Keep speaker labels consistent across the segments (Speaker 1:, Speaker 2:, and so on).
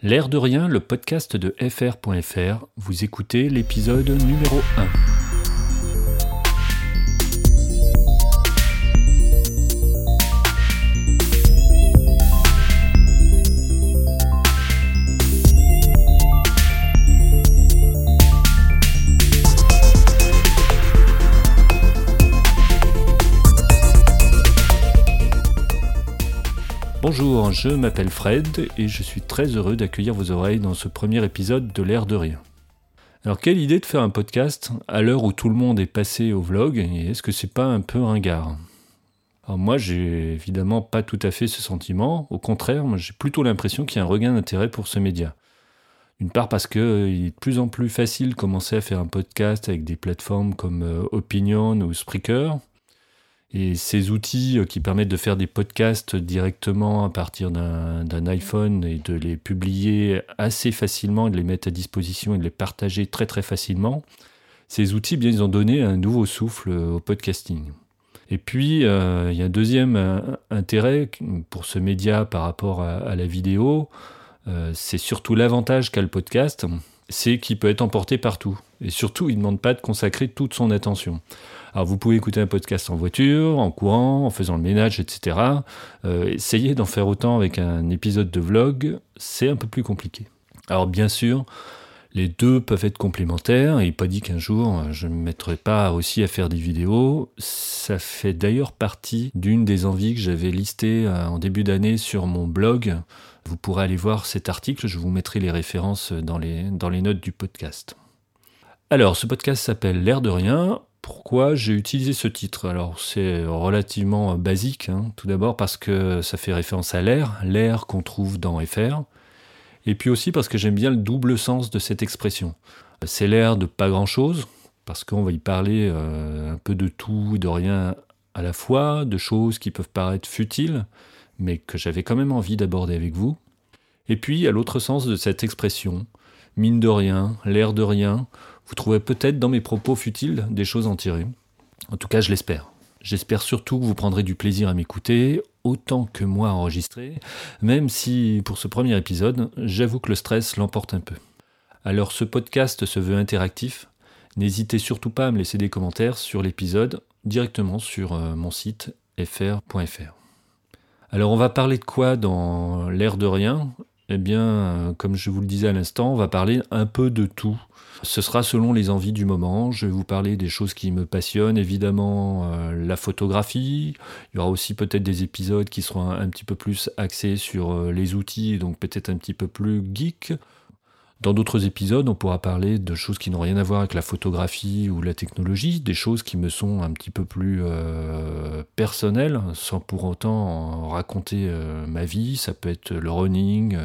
Speaker 1: L'air de rien, le podcast de fr.fr, vous écoutez l'épisode numéro 1. Bonjour, je m'appelle Fred et je suis très heureux d'accueillir vos oreilles dans ce premier épisode de l'air de rien. Alors quelle idée de faire un podcast à l'heure où tout le monde est passé au vlog et est-ce que c'est pas un peu ringard? Alors moi j'ai évidemment pas tout à fait ce sentiment, au contraire j'ai plutôt l'impression qu'il y a un regain d'intérêt pour ce média. D'une part parce qu'il est de plus en plus facile de commencer à faire un podcast avec des plateformes comme euh, Opinion ou Spreaker, et ces outils euh, qui permettent de faire des podcasts directement à partir d'un iPhone et de les publier assez facilement, de les mettre à disposition et de les partager très très facilement, ces outils, bien, ils ont donné un nouveau souffle au podcasting. Et puis, euh, il y a un deuxième euh, intérêt pour ce média par rapport à, la vidéo, c'est surtout l'avantage qu'a le podcast, c'est qu'il peut être emporté partout. Et surtout, il ne demande pas de consacrer toute son attention. Alors vous pouvez écouter un podcast en voiture, en courant, en faisant le ménage, etc. Euh, essayez d'en faire autant avec un épisode de vlog, c'est un peu plus compliqué. Alors bien sûr, les deux peuvent être complémentaires, et pas dit qu'un jour je ne me mettrai pas aussi à faire des vidéos. Ça fait d'ailleurs partie d'une des envies que j'avais listées euh, en début d'année sur mon blog. Vous pourrez aller voir cet article, je vous mettrai les références dans les, dans les notes du podcast. Alors, ce podcast s'appelle L'air de rien. Pourquoi j'ai utilisé ce titre? Alors c'est relativement basique, hein. tout d'abord parce que ça fait référence à l'air, l'air qu'on trouve dans FR, et puis aussi parce que j'aime bien le double sens de cette expression. C'est l'air de pas grand-chose, parce qu'on va y parler euh, un peu de tout et de rien à la fois, de choses qui peuvent paraître futiles, mais que j'avais quand même envie d'aborder avec vous. Et puis à l'autre sens de cette expression, mine de rien, l'air de rien, vous trouverez peut-être dans mes propos futiles des choses en tirer. En tout cas, je l'espère. J'espère surtout que vous prendrez du plaisir à m'écouter, autant que moi à enregistrer, même si pour ce premier épisode, j'avoue que le stress l'emporte un peu. Alors ce podcast se veut interactif, n'hésitez surtout pas à me laisser des commentaires sur l'épisode directement sur euh, mon site fr.fr. Alors on va parler de quoi dans l'air de rien? Eh bien, euh, comme je vous le disais à l'instant, on va parler un peu de tout ce sera selon les envies du moment. Je vais vous parler des choses qui me passionnent, évidemment euh, la photographie. Il y aura aussi peut-être des épisodes qui seront un, petit peu plus axés sur euh, les outils, donc peut-être un petit peu plus geek. Dans d'autres épisodes, on pourra parler de choses qui n'ont rien à voir avec la photographie ou la technologie, des choses qui me sont un petit peu plus euh, personnelles, sans pour autant raconter ma vie. Ça peut être le running,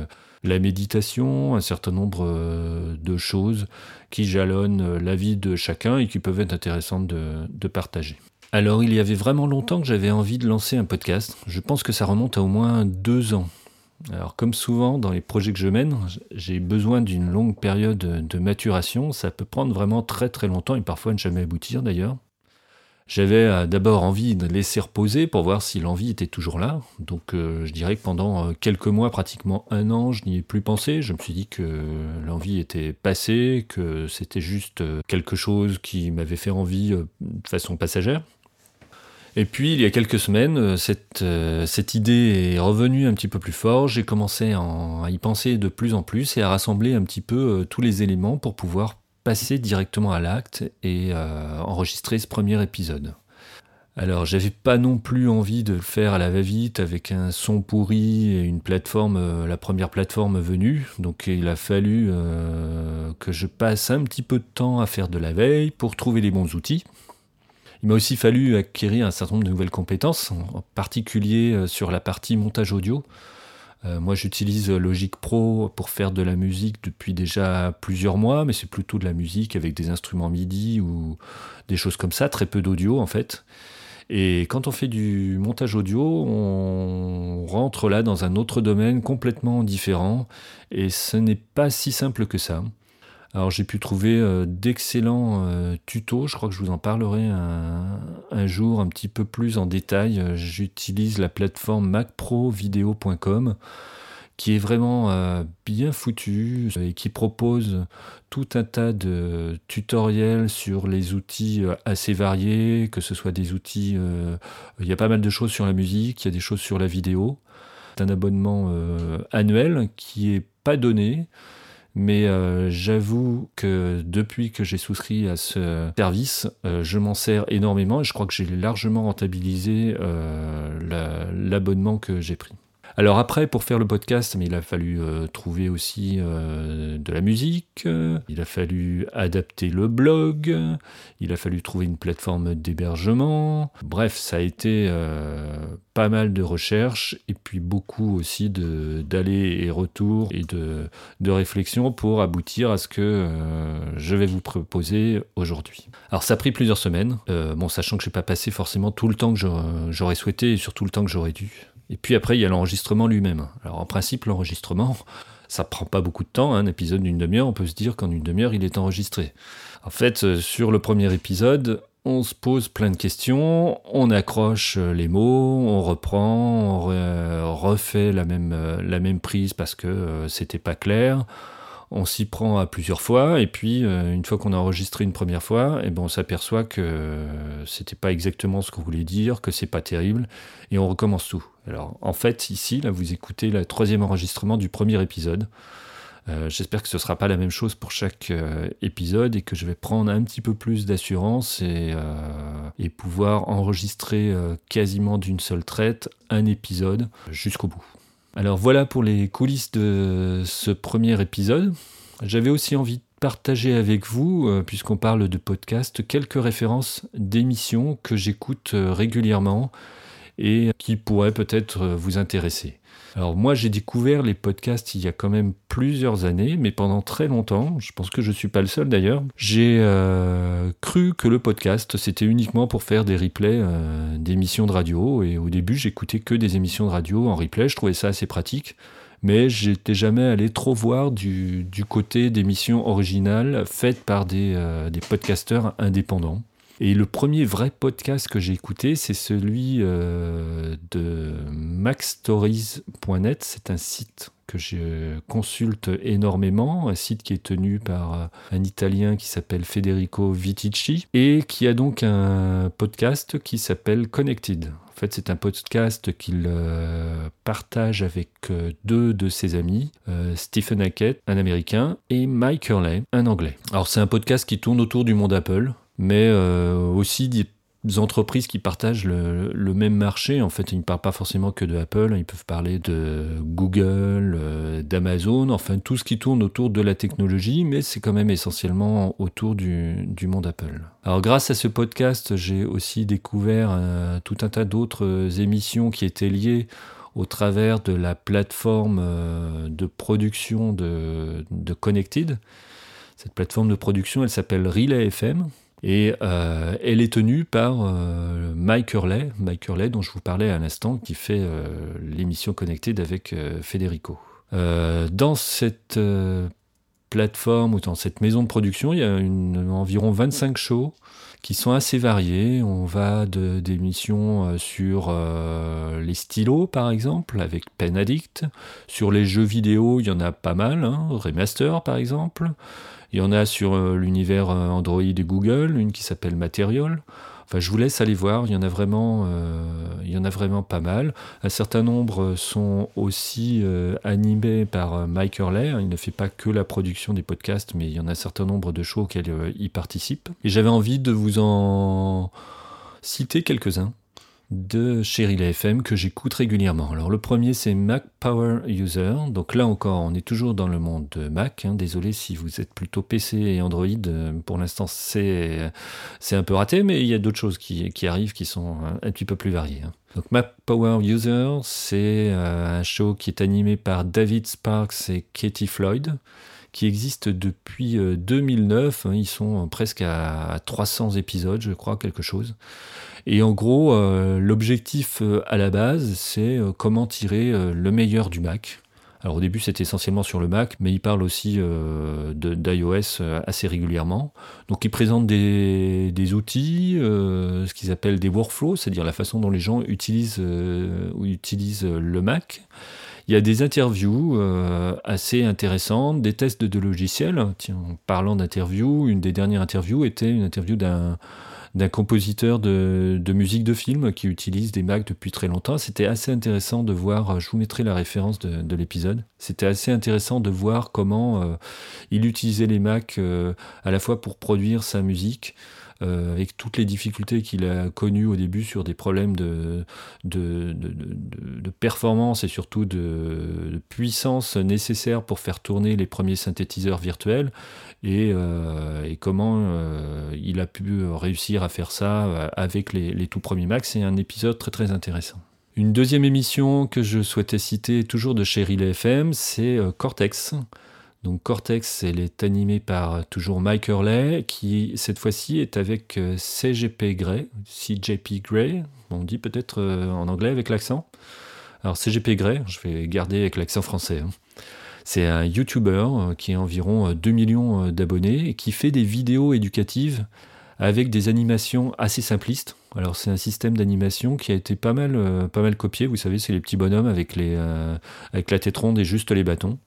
Speaker 1: la méditation, un certain nombre euh, de choses qui jalonnent euh, la vie de chacun et qui peuvent être intéressantes de, partager. Alors il y avait vraiment longtemps que j'avais envie de lancer un podcast. Je pense que ça remonte à au moins deux ans. Alors comme souvent dans les projets que je mène, j'ai besoin d'une longue période de maturation. Ça peut prendre vraiment très très longtemps et parfois ne jamais aboutir d'ailleurs. J'avais euh, d'abord envie de laisser reposer pour voir si l'envie était toujours là. Donc euh, je dirais que pendant euh, quelques mois, pratiquement un an, je n'y ai plus pensé. Je me suis dit que l'envie était passée, que c'était juste quelque chose qui m'avait fait envie de façon passagère. Et puis il y a quelques semaines, cette, cette idée est revenue un petit peu plus fort. J'ai commencé à y penser de plus en plus et à rassembler un petit peu tous les éléments pour pouvoir passer directement à l'acte et euh, enregistrer ce premier épisode. Alors, j'avais pas non plus envie de le faire à la va-vite avec un son pourri et une plateforme, euh, la première plateforme venue. Donc, il a fallu euh, que je passe un petit peu de temps à faire de la veille pour trouver les bons outils. Il m'a aussi fallu acquérir un certain nombre de nouvelles compétences, en particulier sur la partie montage audio. Euh, moi, j'utilise Logic Pro pour faire de la musique depuis déjà plusieurs mois, mais c'est plutôt de la musique avec des instruments MIDI ou des choses comme ça, très peu d'audio en fait. Et quand on fait du montage audio, on rentre là dans un autre domaine complètement différent, et ce n'est pas si simple que ça. Alors j'ai pu trouver euh, d'excellents euh, tutos, je crois que je vous en parlerai un, jour un petit peu plus en détail. J'utilise la plateforme macprovideo.com qui est vraiment euh, bien foutu et qui propose tout un tas de tutoriels sur les outils euh, assez variés, que ce soit des outils, euh, il y a pas mal de choses sur la musique, il y a des choses sur la vidéo. C'est un abonnement annuel qui est pas donné, mais j'avoue que depuis que j'ai souscrit à ce service, je m'en sers énormément et je crois que j'ai largement rentabilisé l'abonnement que j'ai pris. Alors après, pour faire le podcast, il a fallu euh, trouver aussi euh, de la musique, il a fallu adapter le blog, il a fallu trouver une plateforme d'hébergement. Bref, ça a été euh, pas mal de recherches et puis beaucoup aussi d'allers et retours et de, de réflexion pour aboutir à ce que je vais vous proposer aujourd'hui. Alors ça a pris plusieurs semaines, bon, sachant que je n'ai pas passé forcément tout le temps que j'aurais souhaité et surtout le temps que j'aurais dû. Et puis après, il y a l'enregistrement lui-même. Alors en principe, l'enregistrement, ça prend pas beaucoup de temps. Hein. Un épisode d'une demi-heure, on peut se dire qu'en une demi-heure, il est enregistré. En fait, euh, sur le premier épisode, on se pose plein de questions, on accroche euh, les mots, on reprend, on refait la même, euh, la même prise parce que c'était pas clair on s'y prend à plusieurs fois, et puis euh, une fois qu'on a enregistré une première fois, eh ben on s'aperçoit que c'était pas exactement ce qu'on voulait dire, que c'est pas terrible, et on recommence tout. Alors en fait, ici, là, vous écoutez le troisième enregistrement du premier épisode. Euh, j'espère que ce sera pas la même chose pour chaque euh, épisode et que je vais prendre un petit peu plus d'assurance et, pouvoir enregistrer quasiment d'une seule traite un épisode jusqu'au bout. Alors voilà pour les coulisses de ce premier épisode. J'avais aussi envie de partager avec vous, euh, puisqu'on parle de podcast, quelques références d'émissions que j'écoute euh, régulièrement et qui pourraient peut-être euh, vous intéresser. Alors moi j'ai découvert les podcasts il y a quand même plusieurs années, mais pendant très longtemps, je pense que je ne suis pas le seul d'ailleurs, j'ai euh, cru que le podcast c'était uniquement pour faire des replays euh, d'émissions de radio, et au début j'écoutais que des émissions de radio en replay, je trouvais ça assez pratique. Mais j'étais jamais allé trop voir du, côté d'émissions originales faites par des, euh, des podcasteurs indépendants. Et le premier vrai podcast que j'ai écouté, c'est celui euh, de maxstories.net. C'est un site que je consulte énormément, un site qui est tenu par euh, un Italien qui s'appelle Federico Vitici et qui a donc un podcast qui s'appelle Connected. En fait, c'est un podcast qu'il euh, partage avec deux de ses amis, Stephen Hackett, un Américain, et Mike Hurley, un Anglais. Alors, c'est un podcast qui tourne autour du monde Apple mais euh, aussi des entreprises qui partagent le, même marché. En fait, ils ne parlent pas forcément que de Apple, ils peuvent parler de Google, euh, d'Amazon, enfin tout ce qui tourne autour de la technologie, mais c'est quand même essentiellement autour du, monde Apple. Alors grâce à ce podcast, j'ai aussi découvert euh, tout un tas d'autres émissions qui étaient liées au travers de la plateforme de production de, de Connected. Cette plateforme de production, elle s'appelle Relay FM. Et euh, elle est tenue par euh, Mike Hurley, Mike Hurley dont je vous parlais à l'instant, qui fait euh, l'émission connectée avec Federico. dans cette plateforme ou dans cette maison de production, il y a environ 25 shows qui sont assez variés. On va d'émissions sur les stylos, par exemple, avec Pen Addict. Sur les jeux vidéo, il y en a pas mal, hein, Remaster, par exemple. Il y en a sur euh, l'univers euh, Android et Google, une qui s'appelle Material. Enfin, je vous laisse aller voir, il y en a vraiment, euh, il y en a vraiment pas mal. Un certain nombre sont aussi animés par Mike Hurley. Il ne fait pas que la production des podcasts, mais il y en a un certain nombre de shows auxquels il participe. Et j'avais envie de vous en citer quelques-uns de Cheryl FM que j'écoute régulièrement. Alors le premier c'est Mac Power User. Donc là encore, on est toujours dans le monde de Mac. Hein. Désolé si vous êtes plutôt PC et Android. Euh, pour l'instant c'est un peu raté, mais il y a d'autres choses qui, qui, arrivent qui sont un, petit peu plus variées. Hein. Donc Mac Power User, c'est euh, un show qui est animé par David Sparks et Katie Floyd qui existe depuis 2009. Euh, hein. Ils sont presque à 300 épisodes, je crois, quelque chose. Et en gros, euh, l'objectif euh, à la base, c'est euh, comment tirer le meilleur du Mac. Alors au début c'était essentiellement sur le Mac, mais il parle aussi d'iOS assez régulièrement. Donc il présente des, outils, ce qu'ils appellent des workflows, c'est-à-dire la façon dont les gens utilisent, utilisent le Mac. Il y a des interviews assez intéressantes, des tests de, logiciels. Tiens, en parlant d'interviews, une des dernières interviews était une interview d'un d'un compositeur de, musique de film qui utilise des Macs depuis très longtemps. C'était assez intéressant de voir, je vous mettrai la référence de, l'épisode, c'était assez intéressant de voir comment euh, il utilisait les Macs euh, à la fois pour produire sa musique, euh, avec toutes les difficultés qu'il a connues au début sur des problèmes de, performance et surtout de, puissance nécessaire pour faire tourner les premiers synthétiseurs virtuels, et, euh, comment euh, il a pu réussir à faire ça avec les, les tout premiers Macs. C'est un épisode très très intéressant. Une deuxième émission que je souhaitais citer, toujours de chez Relay FM, c'est Cortex. Donc Cortex, elle est animée par toujours Mike Hurley, qui cette fois-ci est avec euh, CGP Grey, CJP Grey, on dit peut-être euh, en anglais avec l'accent. Alors CGP Grey, je vais garder avec l'accent français. Hein. C'est un YouTuber euh, qui a environ 2 millions d'abonnés et qui fait des vidéos éducatives avec des animations assez simplistes. Alors c'est un système d'animation qui a été pas mal, pas mal copié. Vous savez, c'est les petits bonhommes avec, les, avec la tête ronde et juste les bâtons.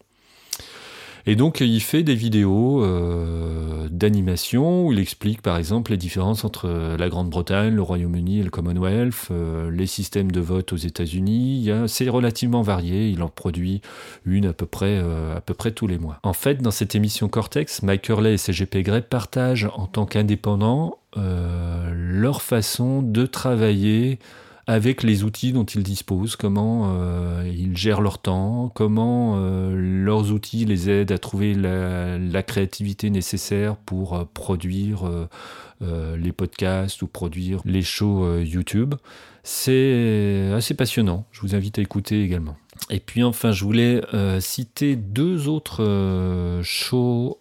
Speaker 1: Et donc il fait des vidéos euh, d'animation où il explique par exemple les différences entre la Grande-Bretagne, le Royaume-Uni et le Commonwealth, euh, les systèmes de vote aux États-Unis. C'est relativement varié, il en produit une à peu, près, euh, à peu près tous les mois. En fait, dans cette émission Cortex, Mike Hurley et CGP Grey partagent en tant qu'indépendants leur façon de travailler avec les outils dont ils disposent, comment euh, ils gèrent leur temps, comment euh, leurs outils les aident à trouver la, créativité nécessaire pour euh, produire les podcasts ou produire les shows YouTube. C'est assez passionnant, je vous invite à écouter également. Et puis enfin, je voulais citer deux autres shows,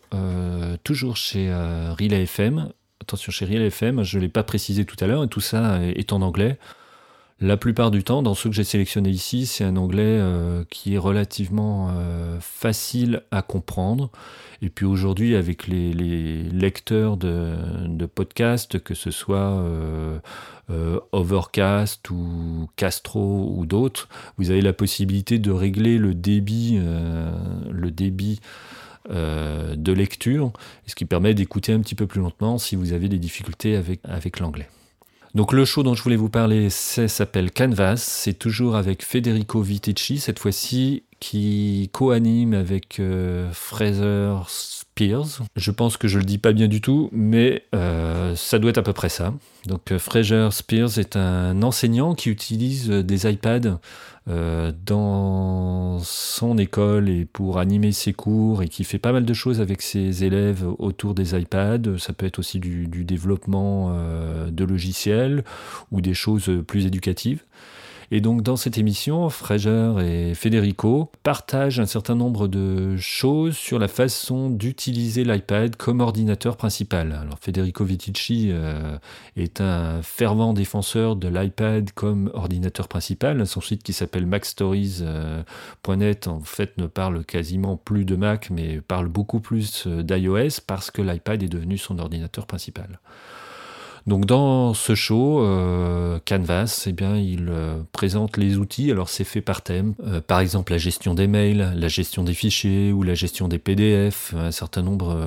Speaker 1: toujours chez Relay FM. Attention, chez Relay FM, je ne l'ai pas précisé tout à l'heure, et tout ça est en anglais. La plupart du temps, dans ceux que j'ai sélectionnés ici, c'est un anglais euh, qui est relativement euh, facile à comprendre. Et puis aujourd'hui, avec les, lecteurs de, podcasts, que ce soit euh, Overcast ou Castro ou d'autres, vous avez la possibilité de régler le débit, le débit de lecture, ce qui permet d'écouter un petit peu plus lentement si vous avez des difficultés avec l'anglais. Donc le show dont je voulais vous parler, s'appelle Canvas. C'est toujours avec Federico Viticci, cette fois-ci, qui co-anime avec euh, Fraser Je pense que je le dis pas bien du tout, mais euh, ça doit être à peu près ça. Donc euh, Fraser Spears est un enseignant qui utilise des iPads euh, dans son école et pour animer ses cours et qui fait pas mal de choses avec ses élèves autour des iPads. Ça peut être aussi du, développement euh, de logiciels ou des choses plus éducatives. Et donc dans cette émission, Fraser et Federico partagent un certain nombre de choses sur la façon d'utiliser l'iPad comme ordinateur principal. Alors Federico Viticci euh, est un fervent défenseur de l'iPad comme ordinateur principal. Son site qui s'appelle macstories.net en fait ne parle quasiment plus de Mac mais parle beaucoup plus euh, d'iOS parce que l'iPad est devenu son ordinateur principal. Donc dans ce show, euh, Canvas, eh bien, il euh, présente les outils. Alors c'est fait par thème. Euh, par exemple la gestion des mails, la gestion des fichiers ou la gestion des PDF, un certain nombre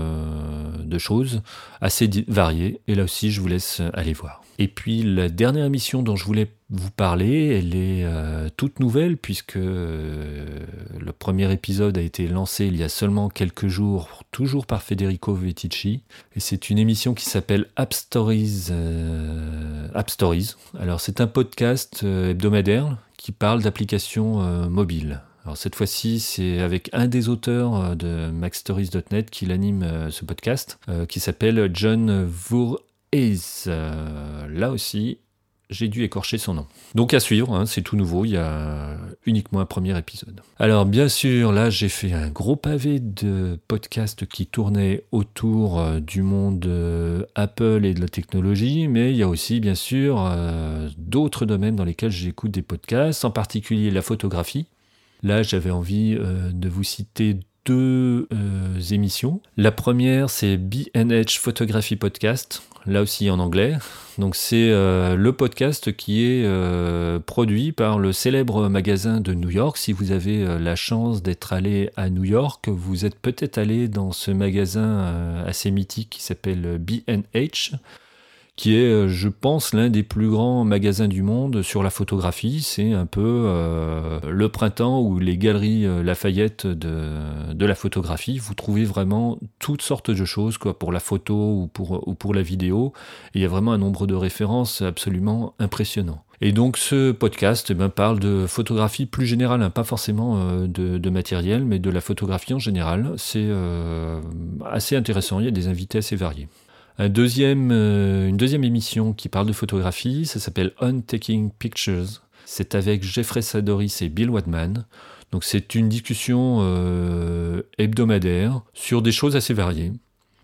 Speaker 1: de choses assez variées. Et là aussi, je vous laisse aller voir. Et puis la dernière émission dont je voulais vous parler, elle est euh, toute nouvelle puisque euh, le premier épisode a été lancé il y a seulement quelques jours, toujours par Federico Veticci. Et c'est une émission qui s'appelle App Stories. Euh, App Stories. Alors c'est un podcast hebdomadaire qui parle d'applications mobiles. Alors cette fois-ci, c'est avec un des auteurs de MacStories.net qui anime ce podcast, qui s'appelle John Voor Euh, là aussi, j'ai dû écorcher son nom. Donc à suivre, hein, c'est tout nouveau, il y a uniquement un premier épisode. Alors bien sûr, là j'ai fait un gros pavé de podcasts qui tournaient autour euh, du monde euh, Apple et de la technologie, mais il y a aussi bien sûr d'autres domaines dans lesquels j'écoute des podcasts, en particulier la photographie. Là j'avais envie de vous citer deux émissions. La première, c'est BNH Photography Podcast, là aussi en anglais. Donc c'est euh, le podcast qui est euh, produit par le célèbre magasin de New York. Si vous avez euh, la chance d'être allé à New York, vous êtes peut-être allé dans ce magasin assez mythique qui s'appelle BNH qui est, euh, je pense, l'un des plus grands magasins du monde sur la photographie. C'est un peu euh, le printemps ou les galeries euh, Lafayette de, la photographie. Vous trouvez vraiment toutes sortes de choses, quoi, pour la photo ou pour, ou pour la vidéo. Il y a vraiment un nombre de références absolument impressionnant. Et donc ce podcast eh ben, parle de photographie plus générale, hein, pas forcément de, de, matériel, mais de la photographie en général. C'est assez intéressant, il y a des invités assez variés. Euh, une deuxième émission qui parle de photographie, ça s'appelle On Taking Pictures. C'est avec Jeffrey Sadoris et Bill Wadman. Donc c'est une discussion euh, hebdomadaire sur des choses assez variées.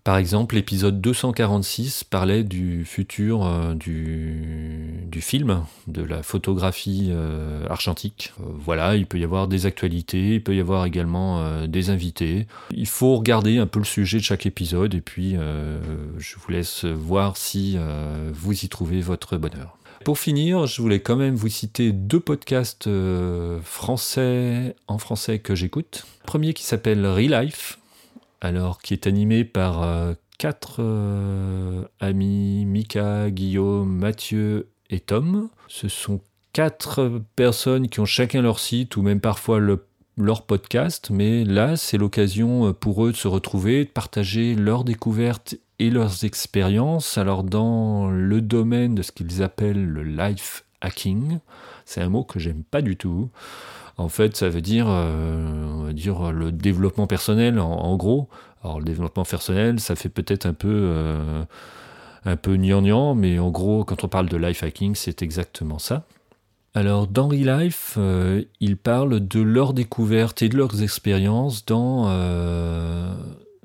Speaker 1: Par exemple, l'épisode 246 parlait du futur euh, du, film, de la photographie euh, argentique. Euh, voilà, il peut y avoir des actualités, il peut y avoir également des invités. Il faut regarder un peu le sujet de chaque épisode et puis je vous laisse voir si vous y trouvez votre bonheur. Pour finir, je voulais quand même vous citer deux podcasts français en français que j'écoute. Premier qui s'appelle Relife, alors qui est animé par euh, quatre euh, amis, Mika, Guillaume, Mathieu et Tom. Ce sont quatre personnes qui ont chacun leur site ou même parfois leur podcast, mais là c'est l'occasion euh, pour eux de se retrouver, de partager leurs découvertes et leurs expériences. Alors dans le domaine de ce qu'ils appellent le life hacking, c'est un mot que j'aime pas du tout. En fait, ça veut dire, euh, dire le développement personnel, en, gros. Alors, le développement personnel, ça fait peut-être un peu, euh, un peu gnangnan, mais en gros, quand on parle de life hacking, c'est exactement ça. Alors, dans Relife, euh, ils parlent de leurs découvertes et de leurs expériences dans,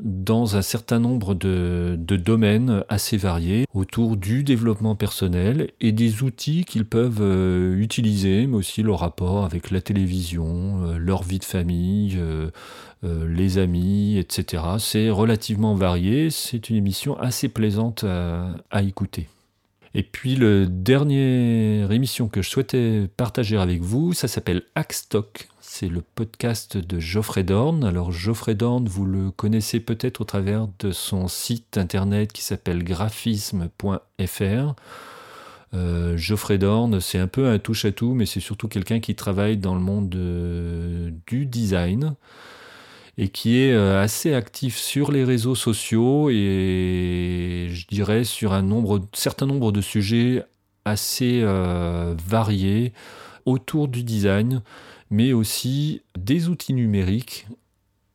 Speaker 1: dans un certain nombre de, domaines assez variés autour du développement personnel et des outils qu'ils peuvent euh, utiliser, mais aussi leur rapport avec la télévision, euh, leur vie de famille, euh, les amis, etc. C'est relativement varié, c'est une émission assez plaisante à, écouter. Et puis le dernière émission que je souhaitais partager avec vous, ça s'appelle Hackstock c'est le podcast de Geoffrey Dorn. Alors Geoffrey Dorn, vous le connaissez peut-être au travers de son site internet qui s'appelle graphisme.fr. Euh, Geoffrey Dorn, c'est un peu un touche-à-tout, mais c'est surtout quelqu'un qui travaille dans le monde du design et qui est euh, assez actif sur les réseaux sociaux et je dirais sur un nombre, certain nombre de sujets assez euh, variés autour du design mais aussi des outils numériques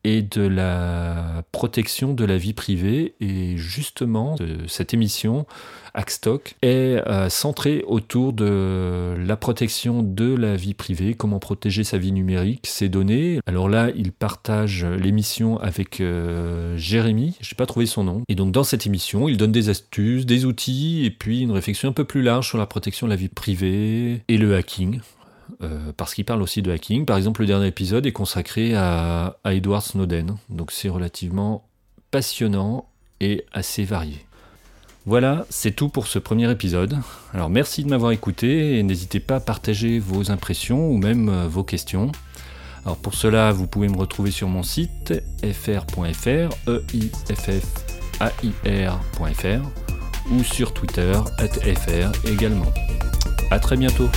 Speaker 1: et de la protection de la vie privée. Et justement, cette émission, Hackstock, est euh, centrée autour de la protection de la vie privée, comment protéger sa vie numérique, ses données. Alors là, il partage l'émission avec euh, Jérémy, je n'ai pas trouvé son nom. Et donc dans cette émission, il donne des astuces, des outils, et puis une réflexion un peu plus large sur la protection de la vie privée et le hacking. Euh, parce qu'il parle aussi de hacking. Par exemple, le dernier épisode est consacré à, Edward Snowden, donc c'est relativement passionnant et assez varié. Voilà, c'est tout pour ce premier épisode. Alors merci de m'avoir écouté et n'hésitez pas à partager vos impressions ou même euh, vos questions. Alors pour cela, vous pouvez me retrouver sur mon site fr.fr, e a ou sur Twitter @fr également. À très bientôt.